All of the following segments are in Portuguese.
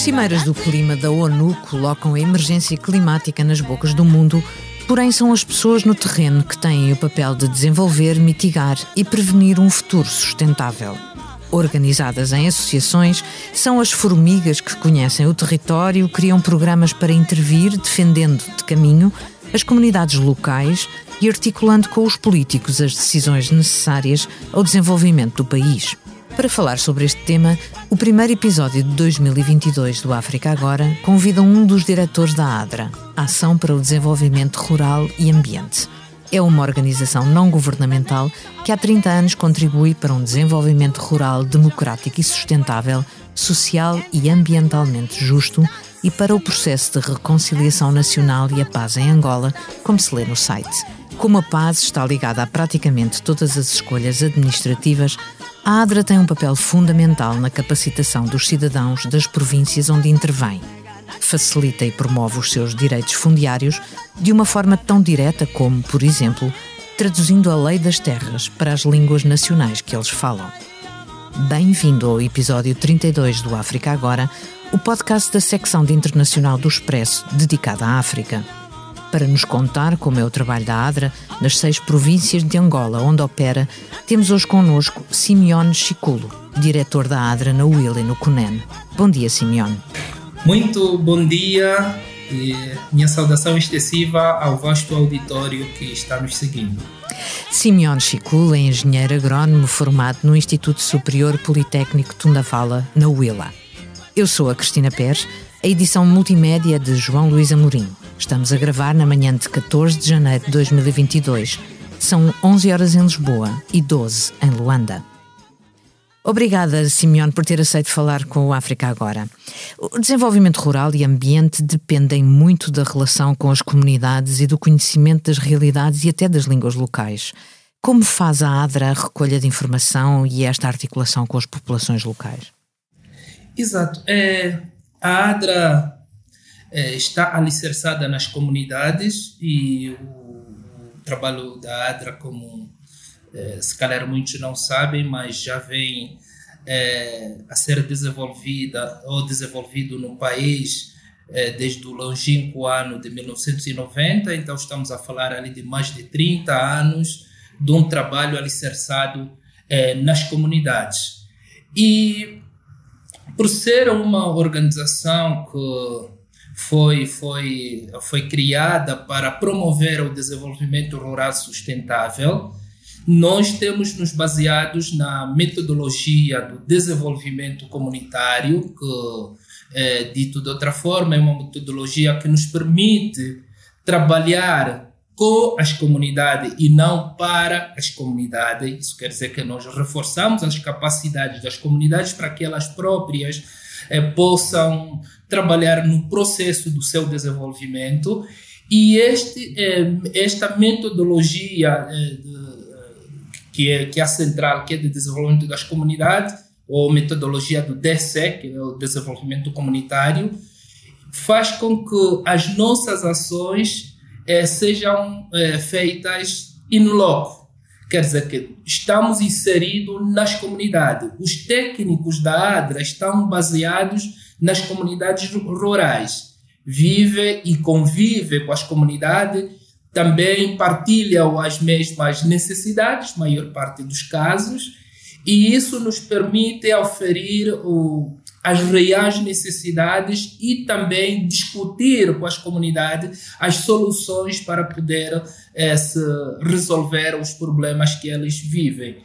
cimeiras do clima da ONU colocam a emergência climática nas bocas do mundo, porém são as pessoas no terreno que têm o papel de desenvolver, mitigar e prevenir um futuro sustentável. Organizadas em associações, são as formigas que conhecem o território, criam programas para intervir, defendendo de caminho as comunidades locais e articulando com os políticos as decisões necessárias ao desenvolvimento do país. Para falar sobre este tema, o primeiro episódio de 2022 do África Agora convida um dos diretores da ADRA, Ação para o Desenvolvimento Rural e Ambiente. É uma organização não governamental que há 30 anos contribui para um desenvolvimento rural democrático e sustentável, social e ambientalmente justo e para o processo de reconciliação nacional e a paz em Angola, como se lê no site. Como a paz está ligada a praticamente todas as escolhas administrativas, a ADRA tem um papel fundamental na capacitação dos cidadãos das províncias onde intervém. Facilita e promove os seus direitos fundiários de uma forma tão direta como, por exemplo, traduzindo a lei das terras para as línguas nacionais que eles falam. Bem-vindo ao episódio 32 do África Agora, o podcast da secção de internacional do Expresso dedicada à África para nos contar como é o trabalho da ADRA nas seis províncias de Angola, onde opera, temos hoje connosco Simeone Chiculo, diretor da ADRA na UIL e no CUNEN. Bom dia, Simeone. Muito bom dia e minha saudação extensiva ao vasto auditório que está nos seguindo. Simeone Chiculo é engenheiro agrónomo formado no Instituto Superior Politécnico Tundavala, na UILA. Eu sou a Cristina Pérez, a edição multimédia de João Luís Amorim. Estamos a gravar na manhã de 14 de janeiro de 2022. São 11 horas em Lisboa e 12 em Luanda. Obrigada, Simeone, por ter aceito falar com o África Agora. O desenvolvimento rural e ambiente dependem muito da relação com as comunidades e do conhecimento das realidades e até das línguas locais. Como faz a ADRA a recolha de informação e esta articulação com as populações locais? Exato. É, a ADRA é, está alicerçada nas comunidades e o, o trabalho da ADRA, como é, se calhar muitos não sabem, mas já vem é, a ser desenvolvida ou desenvolvido no país é, desde o longínquo ano de 1990, então estamos a falar ali de mais de 30 anos de um trabalho alicerçado é, nas comunidades. E por ser uma organização que foi, foi, foi criada para promover o desenvolvimento rural sustentável. Nós temos nos baseados na metodologia do desenvolvimento comunitário, que, é, dito de outra forma, é uma metodologia que nos permite trabalhar com as comunidades e não para as comunidades. Isso quer dizer que nós reforçamos as capacidades das comunidades para que elas próprias é, possam trabalhar no processo do seu desenvolvimento e este, é, esta metodologia é, que, é, que é a central, que é de desenvolvimento das comunidades, ou metodologia do DSE, que é o desenvolvimento comunitário, faz com que as nossas ações sejam feitas in loco. Quer dizer que estamos inseridos nas comunidades. Os técnicos da ADRA estão baseados nas comunidades rurais. Vive e convive com as comunidades, também partilham as mesmas necessidades, maior parte dos casos, e isso nos permite oferir o, as reais necessidades e também discutir com as comunidades as soluções para poder é, resolver os problemas que eles vivem.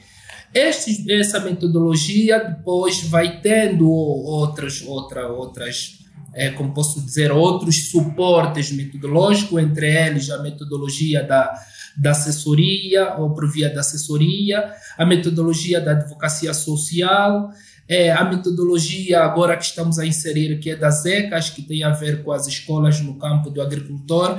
Este, essa metodologia depois vai tendo outras, outra, outras é, como posso dizer, outros suportes metodológicos, entre eles a metodologia da, da assessoria, ou por via da assessoria, a metodologia da advocacia social, é, a metodologia agora que estamos a inserir, que é das ECAS, que tem a ver com as escolas no campo do agricultor.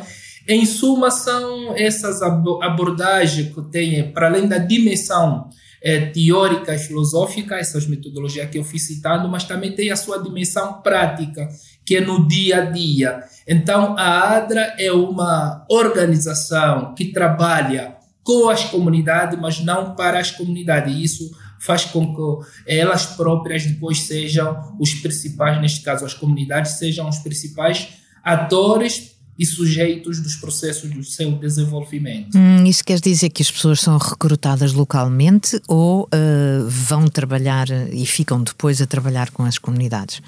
Em suma, são essas abordagens que têm, para além da dimensão é, teórica e filosófica, essas metodologias que eu fui citando, mas também tem a sua dimensão prática, que é no dia a dia. Então, a ADRA é uma organização que trabalha com as comunidades, mas não para as comunidades. Isso faz com que elas próprias depois sejam os principais, neste caso as comunidades, sejam os principais atores e sujeitos dos processos do seu desenvolvimento. Hum, isso quer dizer que as pessoas são recrutadas localmente ou uh, vão trabalhar e ficam depois a trabalhar com as comunidades?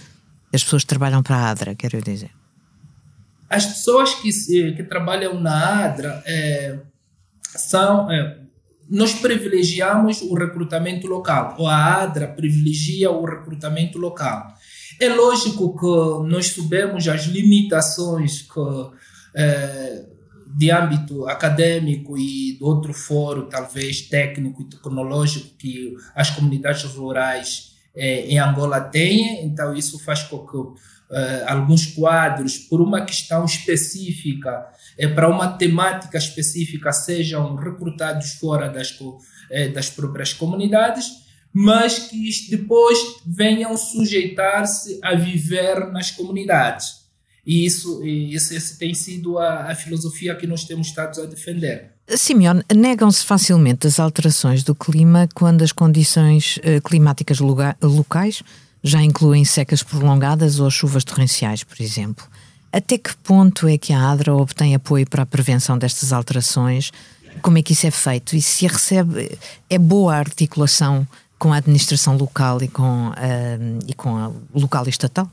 As pessoas trabalham para a ADRA, quero dizer. As pessoas que, que trabalham na ADRA é, são. É, nós privilegiamos o recrutamento local, ou a ADRA privilegia o recrutamento local. É lógico que nós sabemos as limitações que, é, de âmbito acadêmico e de outro foro, talvez técnico e tecnológico, que as comunidades rurais é, em Angola têm, então isso faz com que uh, alguns quadros, por uma questão específica, é, para uma temática específica, sejam recrutados fora das, é, das próprias comunidades, mas que depois venham sujeitar-se a viver nas comunidades. E isso, isso, isso tem sido a, a, filosofia que nós temos estado a defender. Simeone, negam-se facilmente as alterações do clima quando as condições uh, climáticas locais já incluem secas prolongadas ou chuvas torrenciais, por exemplo. Até que ponto é que a ADRA obtém apoio para a prevenção destas alterações? Como é que isso é feito? E se recebe, é boa a articulação com a administração local e com, uh, e com a local e estatal?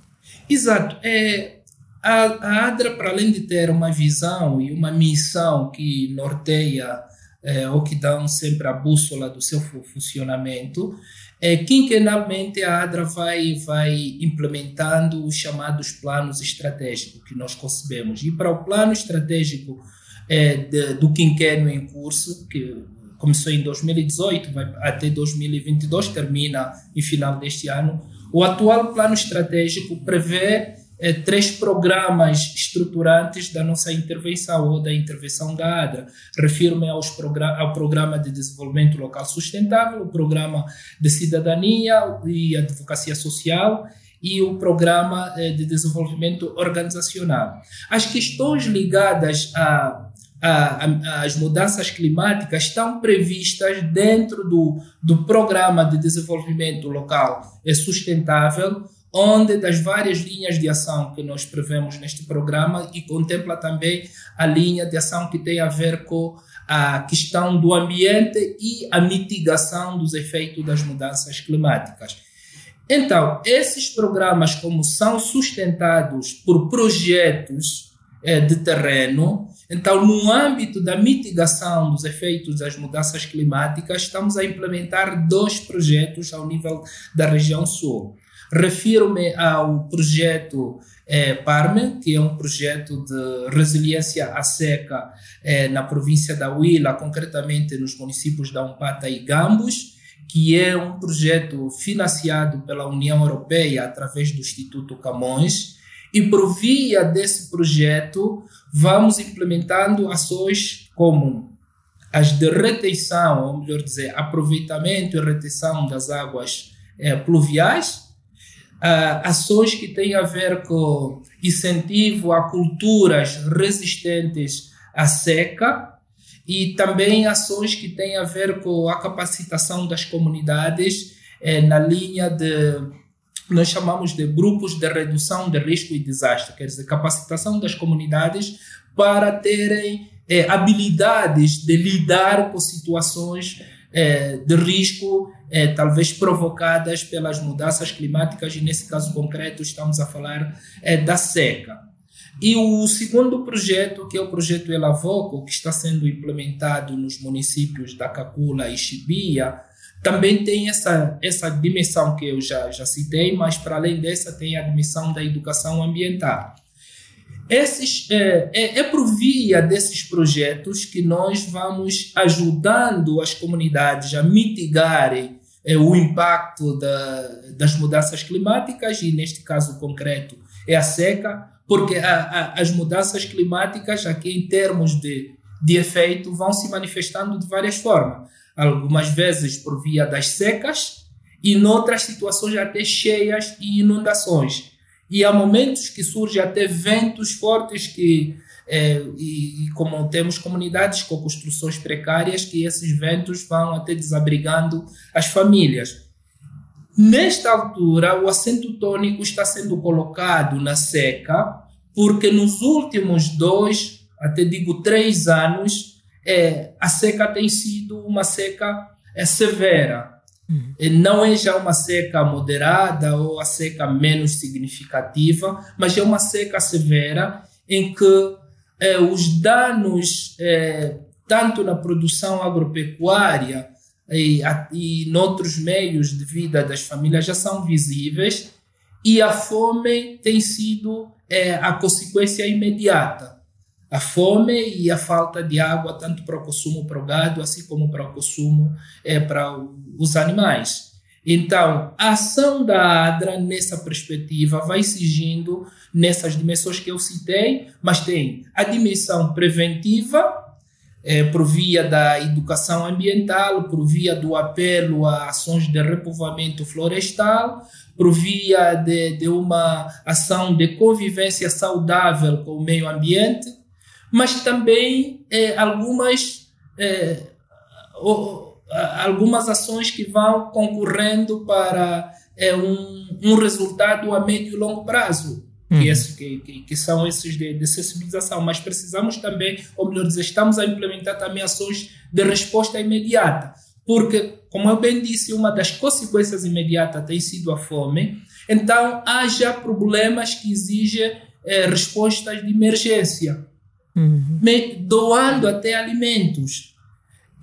Exato. É, a, a ADRA, para além de ter uma visão e uma missão que norteia é, ou que dão sempre a bússola do seu funcionamento, é, quinquenalmente a ADRA vai, vai implementando os chamados planos estratégicos que nós concebemos. E para o plano estratégico é, de, do quinquênio em curso, que começou em 2018, vai até 2022, termina em final deste ano, o atual plano estratégico prevê é, três programas estruturantes da nossa intervenção ou da intervenção da ADRA. Refiro-me ao Programa de Desenvolvimento Local Sustentável, o Programa de Cidadania e Advocacia Social e o Programa é, de Desenvolvimento Organizacional. As questões ligadas a as mudanças climáticas estão previstas dentro do, do Programa de Desenvolvimento Local Sustentável, onde das várias linhas de ação que nós prevemos neste programa e contempla também a linha de ação que tem a ver com a questão do ambiente e a mitigação dos efeitos das mudanças climáticas. Então, esses programas, como são sustentados por projetos é, de terreno, então, no âmbito da mitigação dos efeitos das mudanças climáticas, estamos a implementar dois projetos ao nível da região sul. Refiro-me ao projeto é, PARME, que é um projeto de resiliência à seca é, na província da Huila, concretamente nos municípios da Umpata e Gambos, que é um projeto financiado pela União Europeia através do Instituto Camões. E por via desse projeto, vamos implementando ações como as de retenção, ou melhor dizer, aproveitamento e retenção das águas é, pluviais, uh, ações que têm a ver com incentivo a culturas resistentes à seca e também ações que têm a ver com a capacitação das comunidades eh, na linha de nós chamamos de grupos de redução de risco e desastre, quer dizer, capacitação das comunidades para terem eh, habilidades de lidar com situações é, de risco, é, talvez provocadas pelas mudanças climáticas, e nesse caso concreto estamos a falar é, da seca. E o segundo projeto, que é o projeto Elavoco, que está sendo implementado nos municípios da Cacula e Chibia, também tem essa, essa dimensão que eu já, já citei, mas para além dessa tem a dimensão da educação ambiental. Esses, é, é, é por via desses projetos que nós vamos ajudando as comunidades a mitigarem é, o impacto da, das mudanças climáticas, e neste caso concreto é a seca, porque a, a, as mudanças climáticas, aqui em termos de, de efeito, vão se manifestando de várias formas. Algumas vezes por via das secas, e noutras situações até cheias e inundações. E há momentos que surgem até ventos fortes que é, e, e, como temos comunidades com construções precárias, que esses ventos vão até desabrigando as famílias. Nesta altura, o acento tônico está sendo colocado na seca, porque nos últimos dois, até digo três anos, é, a seca tem sido uma seca é, severa. Uhum. Não é já uma seca moderada ou a seca menos significativa, mas é uma seca severa em que é, os danos, é, tanto na produção agropecuária e, e em outros meios de vida das famílias, já são visíveis e a fome tem sido é, a consequência imediata. A fome e a falta de água, tanto para o consumo para o gado, assim como para o consumo é, para os animais. Então, a ação da ADRA nessa perspectiva vai exigindo nessas dimensões que eu citei, mas tem a dimensão preventiva, é, por via da educação ambiental, por via do apelo a ações de repovoamento florestal, por via de, de uma ação de convivência saudável com o meio ambiente, mas também é, algumas. É, algumas ações que vão concorrendo para é, um, um resultado a médio e longo prazo. Uhum. Que, esse, que, que, que, são esses de, de, sensibilização, mas precisamos também, ou melhor dizer, estamos a implementar também ações de resposta imediata, porque, como eu bem disse, uma das consequências imediatas tem sido a fome, então há já problemas que exigem é, respostas de emergência, uhum. doando até alimentos.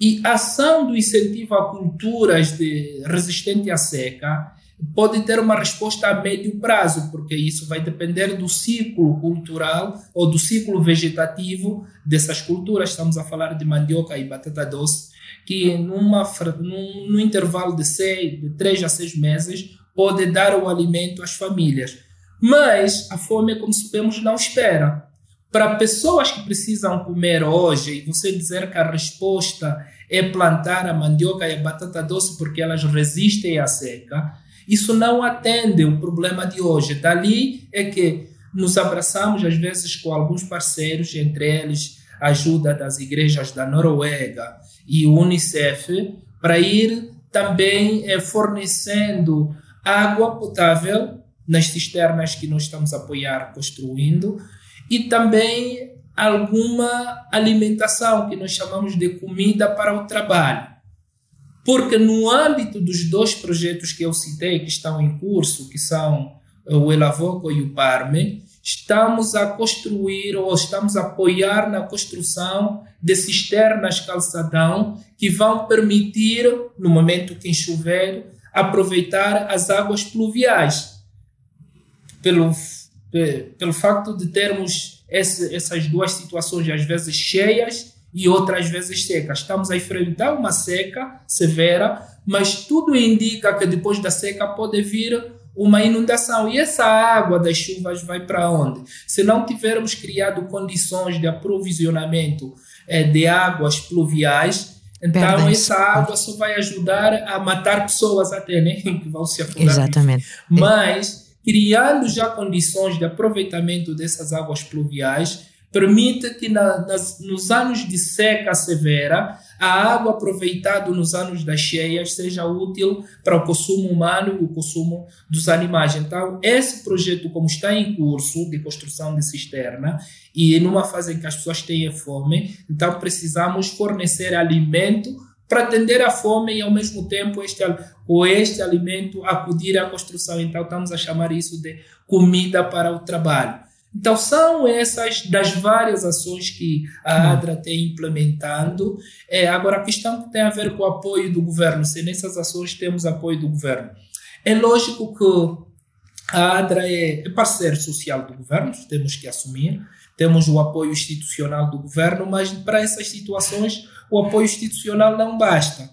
E a ação do incentivo a culturas de resistente à seca pode ter uma resposta a médio prazo, porque isso vai depender do ciclo cultural ou do ciclo vegetativo dessas culturas. Estamos a falar de mandioca e batata doce, que numa, num, num intervalo de, seis, de três a seis meses pode dar o alimento às famílias. Mas a fome, como sabemos, não espera. Para pessoas que precisam comer hoje, e você dizer que a resposta é plantar a mandioca e a batata doce porque elas resistem à seca, isso não atende o problema de hoje. Dali é que nos abraçamos, às vezes, com alguns parceiros, entre eles a ajuda das igrejas da Noruega e o Unicef, para ir também eh, fornecendo água potável nas cisternas que nós estamos a apoiar construindo e também alguma alimentação que nós chamamos de comida para o trabalho. Porque no âmbito dos dois projetos que eu citei, que estão em curso, que são o Elavoco e o Parme, estamos a construir ou estamos a apoiar na construção de cisternas calçadão que vão permitir, no momento que chover, aproveitar as águas pluviais. Pelo, pelo facto de termos esse, essas duas situações, às vezes cheias e outras vezes secas. Estamos a enfrentar uma seca severa, mas tudo indica que depois da seca pode vir uma inundação. E essa água das chuvas vai para onde? Se não tivermos criado condições de aprovisionamento é, de águas pluviais, então essa água só vai ajudar a matar pessoas até, né? Que vão se afogar. Exatamente. Mas criando já condições de aproveitamento dessas águas pluviais, permite que na, nas, nos anos de seca severa, a água aproveitada nos anos das cheias seja útil para o consumo humano e o consumo dos animais. Então, esse projeto, como está em curso de construção de cisterna, e numa fase em que as pessoas têm fome, então precisamos fornecer alimento para atender a fome e ao mesmo tempo este, com este alimento acudir à construção. Então estamos a chamar isso de comida para o trabalho. Então são essas das várias ações que a hum. ADRA tem implementando. É, agora a questão que tem a ver com o apoio do governo, se nessas ações temos apoio do governo. É lógico que a ADRA é, é parceiro social do governo, temos que assumir, temos o apoio institucional do governo, mas para essas situações o apoio institucional não basta.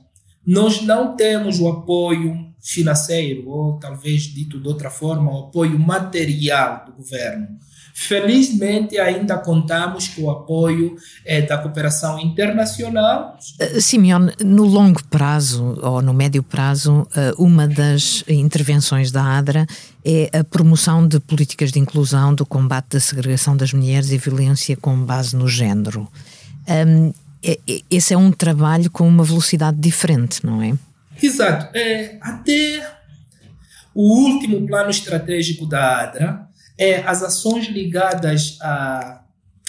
Nós não temos o apoio financeiro, ou talvez dito de outra forma, o apoio material do governo. Felizmente, ainda contamos com o apoio eh, da cooperação internacional. Uh, Simeone, no longo prazo ou no médio prazo, uh, uma das intervenções da ADRA é a promoção de políticas de inclusão, do combate da segregação das mulheres e violência com base no género. Um, esse é um trabalho com uma velocidade diferente, não é? Exato. É, até o último plano estratégico da ADRA, é, as ações ligadas à,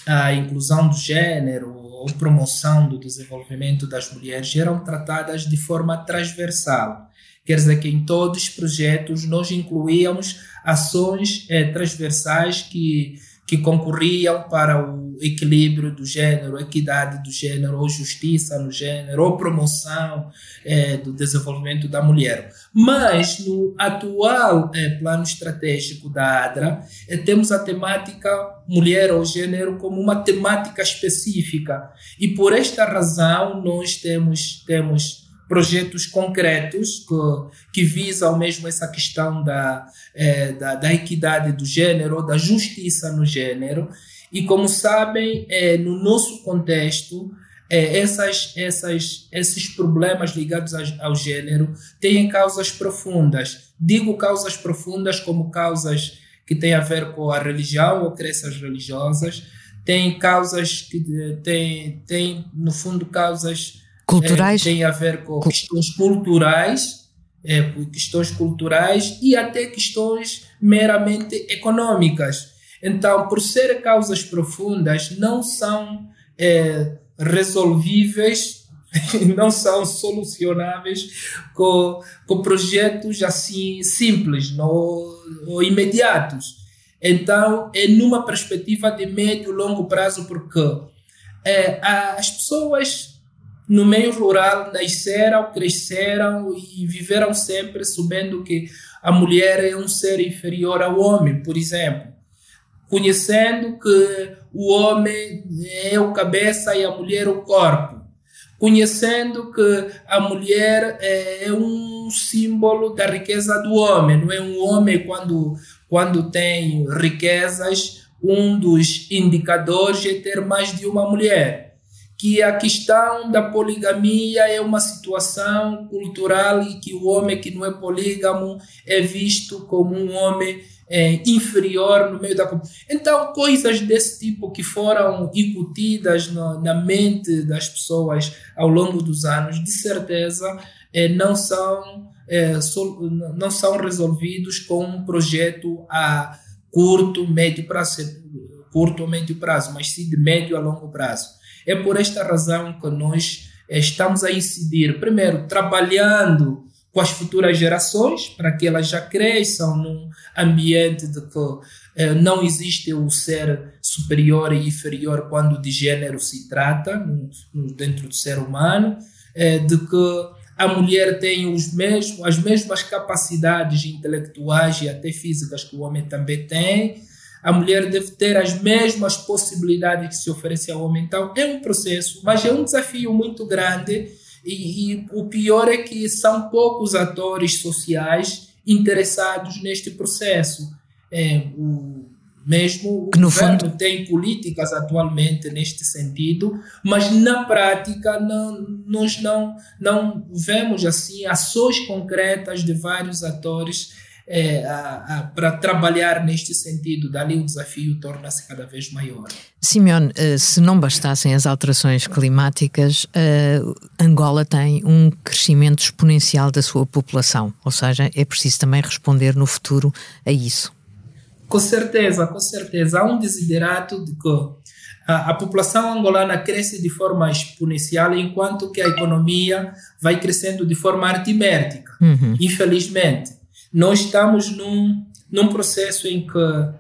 à inclusão do gênero ou promoção do desenvolvimento das mulheres eram tratadas de forma transversal. Quer dizer que em todos os projetos nós incluíamos ações é, transversais que que concorriam para o equilíbrio do gênero, equidade do gênero, ou justiça no gênero, ou promoção é, do desenvolvimento da mulher. Mas no atual é, plano estratégico da ADRA, é, temos a temática mulher ou gênero como uma temática específica. E por esta razão nós temos, temos projetos concretos que, que visam mesmo essa questão da, é, da, da, equidade do gênero, da justiça no gênero. E como sabem, é, no nosso contexto, é, essas, essas, esses problemas ligados ao, ao gênero têm causas profundas. Digo causas profundas como causas que têm a ver com a religião ou crenças religiosas, tem causas que têm, tem, no fundo, causas culturais? É, tem a ver com questões culturais, é, questões culturais e até questões meramente econômicas. Então, por ser causas profundas, não são é, resolvíveis, não são solucionáveis com, com projetos assim simples no, ou imediatos. Então, é numa perspectiva de médio e longo prazo, porque é, as pessoas no meio rural nasceram, cresceram e viveram sempre sabendo que a mulher é um ser inferior ao homem, por exemplo. Conhecendo que o homem é o cabeça e a mulher o corpo. Conhecendo que a mulher é um símbolo da riqueza do homem, não é um homem quando, quando tem riquezas, um dos indicadores é ter mais de uma mulher que a questão da poligamia é uma situação cultural e que o homem que não é polígamo é visto como um homem é, inferior no meio da então coisas desse tipo que foram incutidas no, na mente das pessoas ao longo dos anos de certeza é, não são é, so, não são resolvidos com um projeto a curto médio prazo curto ou médio prazo mas sim de médio a longo prazo é por esta razão que nós eh, estamos a incidir, primeiro, trabalhando com as futuras gerações, para que elas já cresçam num ambiente de que eh, não existe o ser superior e inferior quando de gênero se trata, no, no, dentro do ser humano, eh, de que a mulher tem os mesmos, as mesmas capacidades intelectuais e até físicas que o homem também tem, a mulher deve ter as mesmas possibilidades que se oferece ao homem. Então, é um processo, mas é um desafio muito grande. E, e o pior é que são poucos atores sociais interessados neste processo. É, o, mesmo o que no governo fundo... tem políticas atualmente neste sentido, mas na prática não, nós não, não vemos assim ações concretas de vários atores é, para trabalhar neste sentido. Dali o desafio torna-se cada vez maior. Simeone, eh, se não bastassem as alterações climáticas, eh, Angola tem um crescimento exponencial da sua população, ou seja, é preciso também responder no futuro a isso. Com certeza, com certeza. Há um desiderato de que a, a, população angolana cresce de forma exponencial, enquanto que a economia vai crescendo de forma aritmética, uhum. infelizmente. Nós estamos num, num processo em que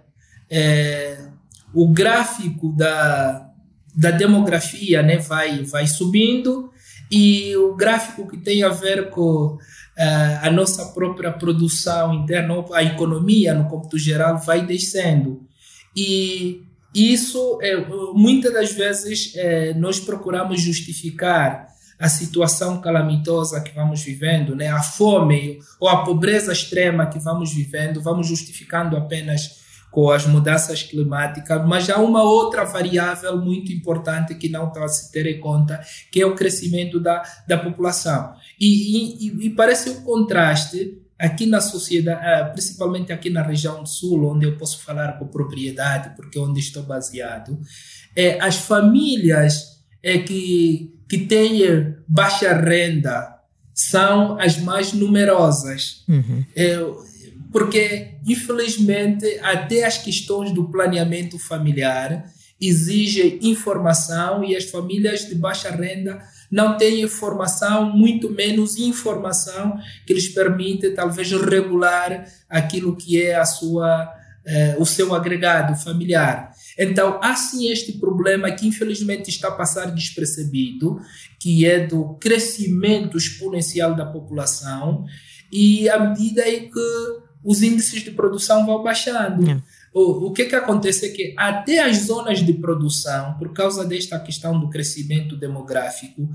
é, o gráfico da, da demografia né, vai, vai subindo e o gráfico que tem a ver com uh, a nossa própria produção interna, a economia no cômputo geral, vai descendo. E isso, é, muitas das vezes, é, nós procuramos justificar a situação calamitosa que vamos vivendo, né? a fome ou a pobreza extrema que vamos vivendo, vamos justificando apenas com as mudanças climáticas, mas há uma outra variável muito importante que não está a se ter em conta, que é o crescimento da, da população. E, e, e parece um contraste aqui na sociedade, ah, principalmente aqui na região sul, onde eu posso falar com propriedade, porque é onde estou baseado, é, as famílias é, que, que têm baixa renda são as mais numerosas. Uhum. É, porque, infelizmente, até as questões do planeamento familiar exigem informação e as famílias de baixa renda não têm informação, muito menos informação que lhes permite talvez regular aquilo que é a sua, eh, o seu agregado familiar. Então, há sim este problema que infelizmente está a passar despercebido, que é do crescimento exponencial da população e à medida em que os índices de produção vão baixando. É. O, o que, que acontece é que até as zonas de produção, por causa desta questão do crescimento demográfico,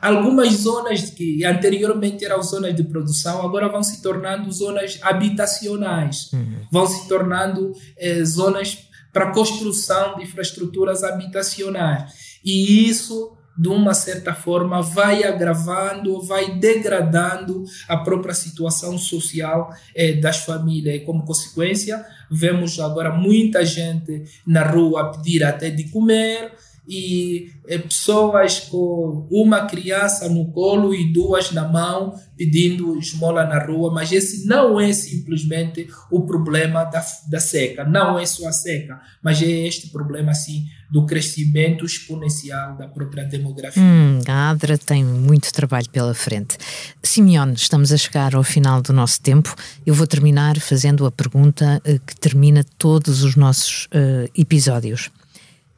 algumas zonas que anteriormente eram zonas de produção agora vão se tornando zonas habitacionais, uhum. vão se tornando eh, zonas para construção de infraestruturas habitacionais. E isso de uma certa forma, vai agravando, vai degradando a própria situação social eh, das famílias. E, como consequência, vemos agora muita gente na rua a pedir até de comer, e é, pessoas com uma criança no colo e duas na mão pedindo esmola na rua, mas esse não é simplesmente o problema da, da seca, não é só a seca, mas é este problema assim do crescimento exponencial da própria demografia. Hum, a ADRA tem muito trabalho pela frente. Simeone, estamos a chegar ao final do nosso tempo. Eu vou terminar fazendo a pergunta uh, que termina todos os nossos uh, episódios.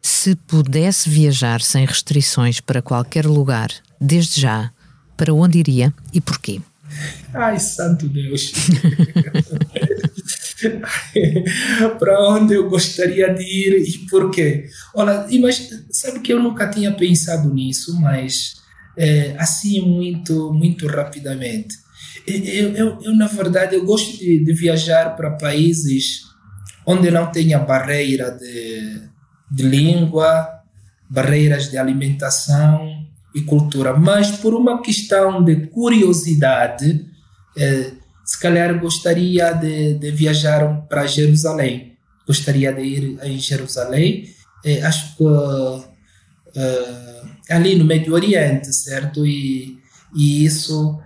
Se pudesse viajar sem restrições para qualquer lugar, desde já, para onde iria e porquê? Ai, santo Deus! para onde eu gostaria de ir e porquê? Olha, mas sabe que eu nunca tinha pensado nisso, mas é, assim muito, muito rapidamente. Eu, eu, eu, na verdade, eu gosto de, de viajar para países onde não tenha barreira de de língua, barreiras de alimentação e cultura, mas por uma questão de curiosidade, eh, se calhar gostaria de, de viajar para Jerusalém. Gostaria de ir em Jerusalém. Eh, acho que eh, ali no Médio Oriente, certo? E, e isso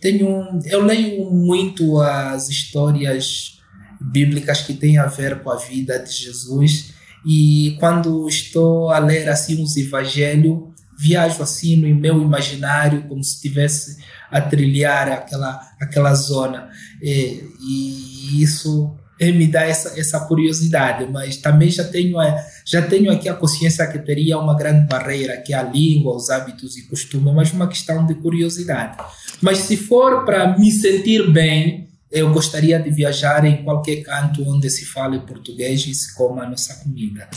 tenho eu leio muito as histórias bíblicas que têm a ver com a vida de Jesus e quando estou a ler assim os evangelhos, viajo assim no meu imaginário, como se estivesse a trilhar aquela, aquela zona. E, e isso me dá essa, essa curiosidade, mas também já tenho, já tenho aqui a consciência que teria uma grande barreira, que é a língua, os hábitos e costumes, mas uma questão de curiosidade. Mas se for para me sentir bem, eu gostaria de viajar em qualquer canto onde se fale português e se coma a nossa comida.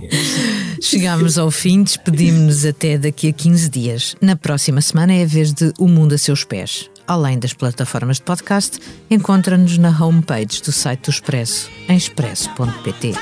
Chegamos ao fim, despedimos-nos até daqui a 15 dias. Na próxima semana é a vez de O Mundo a Seus Pés. Além das plataformas de podcast, encontra-nos na homepage do site do Expresso, em expresso.pt.